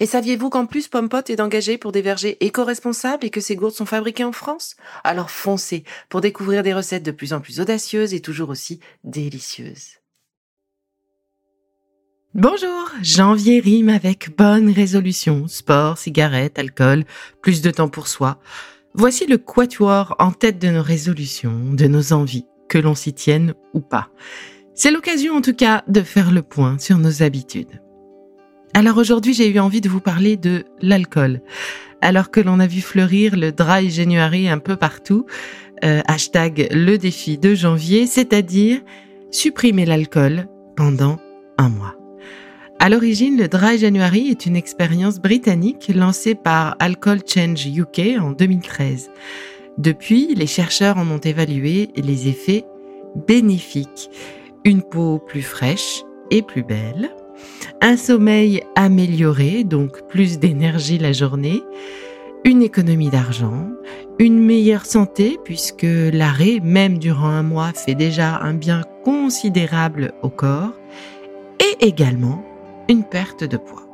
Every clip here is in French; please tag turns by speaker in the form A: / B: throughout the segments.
A: Et saviez-vous qu'en plus Pompot est engagé pour des vergers éco-responsables et que ces gourdes sont fabriquées en France? Alors foncez pour découvrir des recettes de plus en plus audacieuses et toujours aussi délicieuses.
B: Bonjour, janvier rime avec bonne résolution, sport, cigarette, alcool, plus de temps pour soi. Voici le quatuor en tête de nos résolutions, de nos envies, que l'on s'y tienne ou pas. C'est l'occasion en tout cas de faire le point sur nos habitudes. Alors aujourd'hui, j'ai eu envie de vous parler de l'alcool. Alors que l'on a vu fleurir le dry January un peu partout, euh, hashtag le défi de janvier, c'est-à-dire supprimer l'alcool pendant un mois. À l'origine, le Dry January est une expérience britannique lancée par Alcohol Change UK en 2013. Depuis, les chercheurs en ont évalué les effets bénéfiques. Une peau plus fraîche et plus belle, un sommeil amélioré, donc plus d'énergie la journée, une économie d'argent, une meilleure santé puisque l'arrêt, même durant un mois, fait déjà un bien considérable au corps, et également une perte de poids.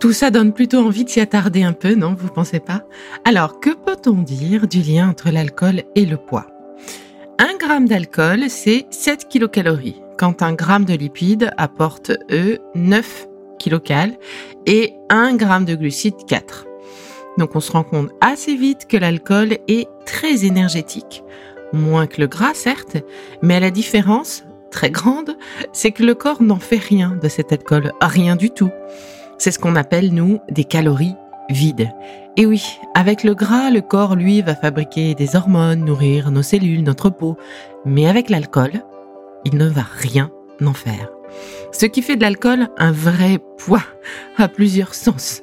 B: Tout ça donne plutôt envie de s'y attarder un peu, non, vous pensez pas? Alors, que peut-on dire du lien entre l'alcool et le poids? Un gramme d'alcool, c'est 7 kilocalories quand un gramme de lipides apporte, eux, 9 kilocales et 1 gramme de glucides 4. Donc on se rend compte assez vite que l'alcool est très énergétique. Moins que le gras, certes, mais la différence, très grande, c'est que le corps n'en fait rien de cet alcool, rien du tout. C'est ce qu'on appelle, nous, des calories vides. Et oui, avec le gras, le corps, lui, va fabriquer des hormones, nourrir nos cellules, notre peau. Mais avec l'alcool, il ne va rien en faire. Ce qui fait de l'alcool un vrai poids à plusieurs sens.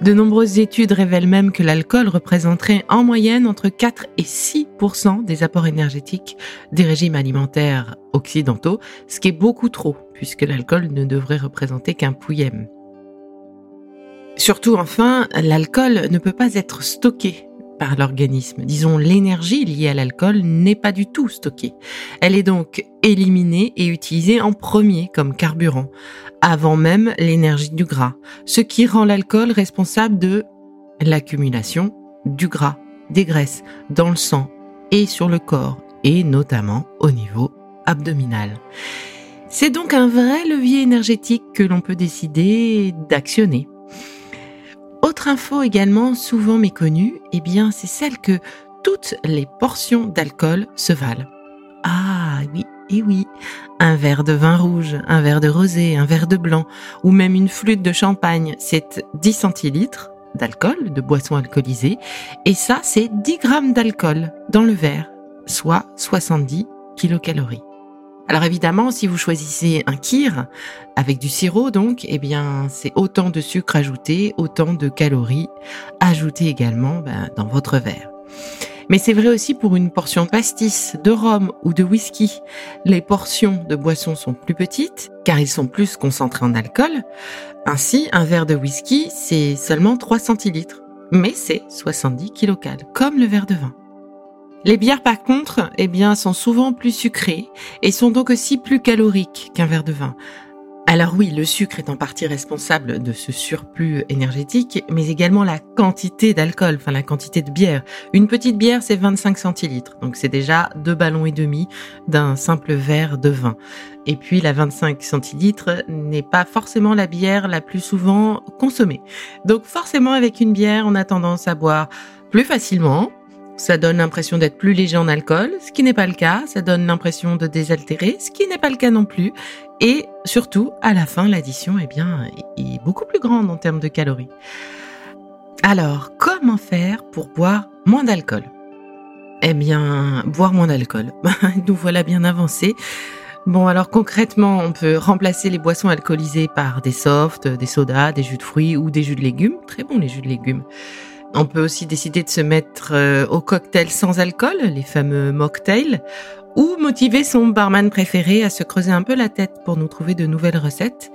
B: De nombreuses études révèlent même que l'alcool représenterait en moyenne entre 4 et 6% des apports énergétiques des régimes alimentaires occidentaux, ce qui est beaucoup trop, puisque l'alcool ne devrait représenter qu'un pouillème. Surtout enfin, l'alcool ne peut pas être stocké par l'organisme. Disons, l'énergie liée à l'alcool n'est pas du tout stockée. Elle est donc éliminée et utilisée en premier comme carburant, avant même l'énergie du gras, ce qui rend l'alcool responsable de l'accumulation du gras, des graisses dans le sang et sur le corps, et notamment au niveau abdominal. C'est donc un vrai levier énergétique que l'on peut décider d'actionner. Autre info également souvent méconnue, eh bien, c'est celle que toutes les portions d'alcool se valent. Ah oui, et oui, un verre de vin rouge, un verre de rosé, un verre de blanc, ou même une flûte de champagne, c'est 10 centilitres d'alcool, de boisson alcoolisée, et ça, c'est 10 grammes d'alcool dans le verre, soit 70 kilocalories. Alors évidemment, si vous choisissez un kir avec du sirop donc, eh bien c'est autant de sucre ajouté, autant de calories ajoutées également ben, dans votre verre. Mais c'est vrai aussi pour une portion pastis, de rhum ou de whisky. Les portions de boissons sont plus petites car ils sont plus concentrés en alcool. Ainsi, un verre de whisky, c'est seulement 3 centilitres, mais c'est 70 kilocales, comme le verre de vin. Les bières, par contre, eh bien, sont souvent plus sucrées et sont donc aussi plus caloriques qu'un verre de vin. Alors oui, le sucre est en partie responsable de ce surplus énergétique, mais également la quantité d'alcool, enfin la quantité de bière. Une petite bière, c'est 25 centilitres, donc c'est déjà deux ballons et demi d'un simple verre de vin. Et puis la 25 centilitres n'est pas forcément la bière la plus souvent consommée. Donc forcément avec une bière, on a tendance à boire plus facilement, Ça donne l'impression d'être plus léger en alcool, ce qui n'est pas le cas. Ça donne l'impression de désaltérer, ce qui n'est pas le cas non plus. Et surtout, à la fin, l'addition eh bien, est beaucoup plus grande en termes de calories. Alors, comment faire pour boire moins d'alcool? Eh bien, boire moins d'alcool. Nous voilà bien avancés. Bon, alors concrètement, on peut remplacer les boissons alcoolisées par des softs, des sodas, des jus de fruits ou des jus de légumes. Très bon les jus de légumes. On peut aussi décider de se mettre euh, au cocktail sans alcool, les fameux mocktails, ou motiver son barman préféré à se creuser un peu la tête pour nous trouver de nouvelles recettes,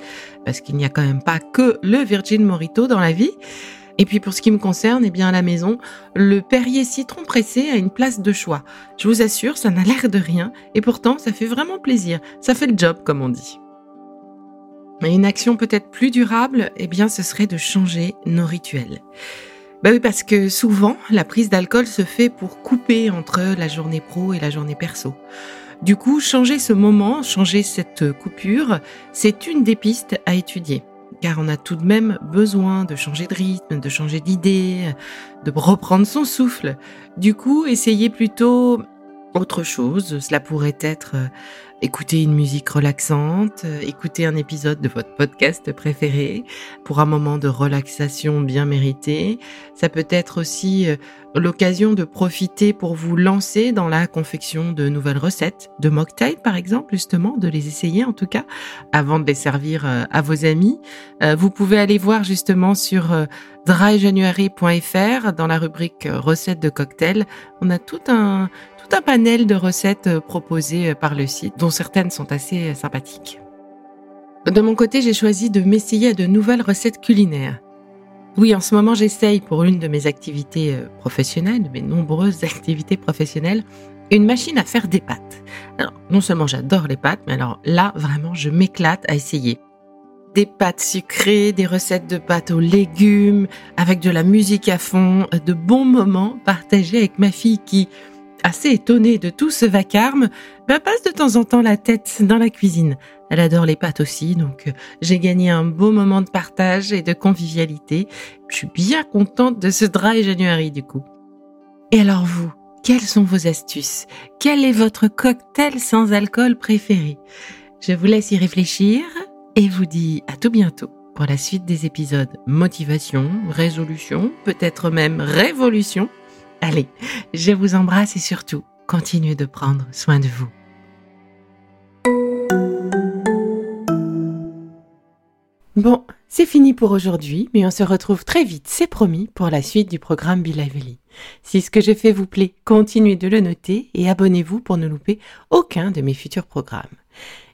B: parce qu'il n'y a quand même pas que le Virgin Morito dans la vie. Et puis pour ce qui me concerne, eh bien à la maison, le Perrier citron pressé a une place de choix. Je vous assure, ça n'a l'air de rien, et pourtant ça fait vraiment plaisir. Ça fait le job, comme on dit. Mais une action peut-être plus durable, eh bien ce serait de changer nos rituels. Bah oui, parce que souvent, la prise d'alcool se fait pour couper entre la journée pro et la journée perso. Du coup, changer ce moment, changer cette coupure, c'est une des pistes à étudier car on a tout de même besoin de changer de rythme, de changer d'idée, de reprendre son souffle. Du coup, essayez plutôt autre chose. Cela pourrait être écouter une musique relaxante, euh, écouter un épisode de votre podcast préféré pour un moment de relaxation bien mérité. Ça peut être aussi euh, l'occasion de profiter pour vous lancer dans la confection de nouvelles recettes, de mocktails par exemple, justement, de les essayer en tout cas avant de les servir euh, à vos amis. Vous pouvez aller voir justement sur dryjanuary.fr dans la rubrique recettes de cocktails. On a tout un un panel de recettes euh, proposées euh, par le site, dont certaines sont assez euh, sympathiques. De mon côté, j'ai choisi de m'essayer à de nouvelles recettes culinaires. Oui, en ce moment, j'essaye pour une de mes activités professionnelles, de mes nombreuses activités professionnelles, une machine à faire des pâtes. Non seulement j'adore les pâtes, mais alors là, vraiment, je m'éclate à essayer. Des pâtes sucrées, des recettes de pâtes aux légumes, avec de la musique à fond, de bons moments partagés avec ma fille qui, assez étonnée de tout ce vacarme, bah, passe de temps en temps la tête dans la cuisine. Elle adore les pâtes aussi, donc euh, j'ai gagné un beau moment de partage et de convivialité. Je suis bien contente de ce dry January du coup. Et alors vous, quelles sont vos astuces? Quel est votre cocktail sans alcool préféré? Je vous laisse y réfléchir et vous dis à tout bientôt pour la suite des épisodes motivation, résolution, peut-être même révolution Allez, je vous embrasse et surtout, continuez de prendre soin de vous. Bon, c'est fini pour aujourd'hui, mais on se retrouve très vite, c'est promis, pour la suite du programme Be. Si ce que je fais vous plaît, continuez de le noter et abonnez-vous pour ne louper aucun de mes futurs programmes.